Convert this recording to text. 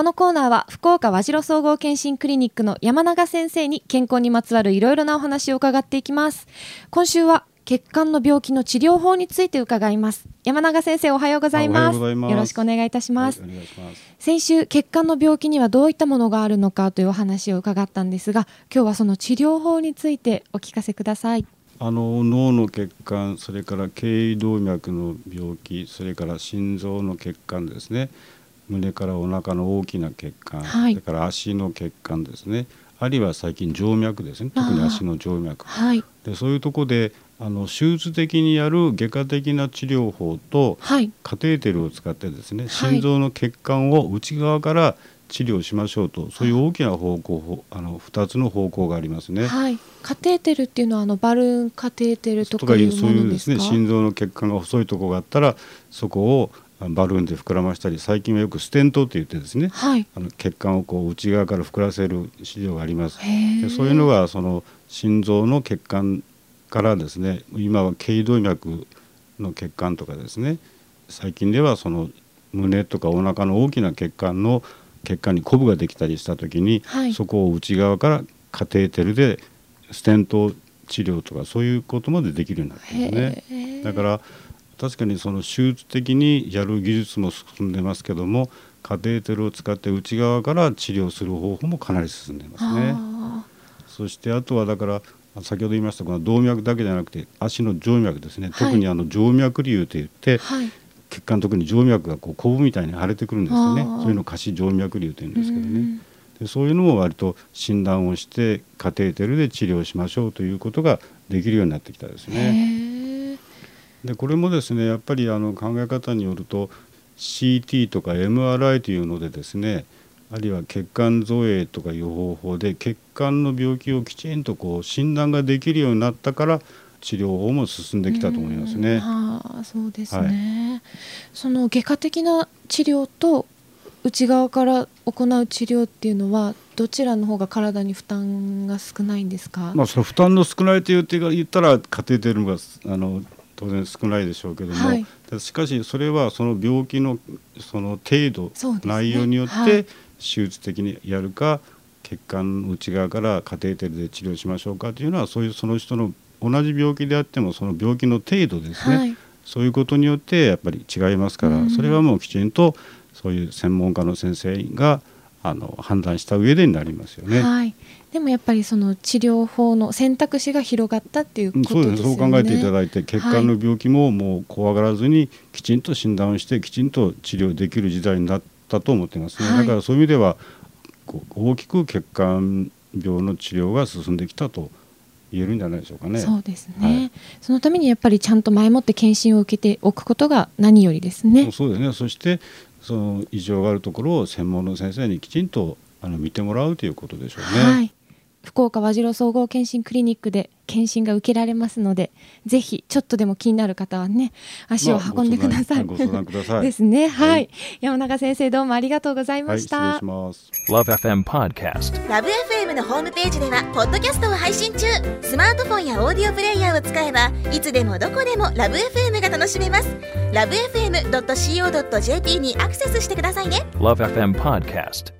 このコーナーは福岡和白総合健診クリニックの山永先生に健康にまつわるいろいろなお話を伺っていきます。今週は血管の病気の治療法について伺います。山永先生おはようございます。よろしくお願いいたします。はい、ます。先週血管の病気にはどういったものがあるのかというお話を伺ったんですが今日はその治療法についてお聞かせください。あの脳の血管それから経緯動脈の病気それから心臓の血管ですね胸からお腹の大きな血管、はい、それから足の血管ですね。あるいは最近静脈ですね。特に足の静脈、はい、でそういうところであの手術的にやる外科的な治療法と、はい、カテーテルを使ってですね心臓の血管を内側から治療しましょうとそういう大きな方向あの2つの方向がありますね。はい、カテーテルっていうのはあのバルーンカテーテルとかいうそういうですね心臓の血管が細いところがあったらそこをバルーンで膨らましたり最近はよくステントって言ってですね、はい、あの血管をこう内側から膨らせる治療があります。でそういうのがその心臓の血管からですね今は頸動脈の血管とかですね最近ではその胸とかお腹の大きな血管の血管にコブができたりした時に、はい、そこを内側からカテーテルでステント治療とかそういうことまでできるようになってますね。だから確かにその手術的にやる技術も進んでますけどもカテーテルを使って内側から治療する方法もかなり進んでいますね。そしてあとはだから先ほど言いましたこの動脈だけじゃなくて足の静脈ですね、はい、特にあの静脈瘤といって、はい、血管特に静脈がこうコブみたいに腫れてくるんですよね。そういうのを下肢静脈瘤というんですけどね。でそういうのも割と診断をしてカテーテルで治療しましょうということができるようになってきたですね。でこれもですねやっぱりあの考え方によると CT とか MRI というのでですねあるいは血管造影とかいう方法で血管の病気をきちんとこう診断ができるようになったから治療法も進んできたと思いますね。あそうですね、はい、その外科的な治療と内側から行う治療っていうのはどちらの方が体に負担が少ないんですか？まあその負担の少ないという言ったらカテーテルがあの当然少ないでしょうけども、はい、しかしそれはその病気のその程度、ね、内容によって手術的にやるか、血管の内側からカテーテルで治療しましょうかというのはそういうその人の同じ病気であってもその病気の程度ですね、はい、そういうことによってやっぱり違いますから、それはもうきちんとそういう専門家の先生があの判断した上でになりますよね。はい、でもやっぱりその治療法の選択肢が広がったっていうことですよね。そうですそう考えていただいて血管の病気ももう怖がらずにきちんと診断をしてきちんと治療できる時代になったと思ってますね。はい、だからそういう意味では大きく血管病の治療が進んできたと言えるんじゃないでしょうかね。そうですね、はい、そのためにやっぱりちゃんと前もって検診を受けておくことが何よりですね。そうですね。そしてその異常があるところを専門の先生にきちんとあの見てもらうということでしょうね。はい福岡和白総合健診クリニックで検診が受けられますのでぜひちょっとでも気になる方はね足を運んでください、まあ、ご相談ください。ですね。はい、はい、山中先生どうもありがとうございました、はい、失礼します。LoveFM Podcast LoveFM のホームページではポッドキャストを配信中。スマートフォンやオーディオプレイヤーを使えばいつでもどこでも LoveFM が楽しめます。LoveFM.co.jp にアクセスしてくださいね。LoveFM Podcast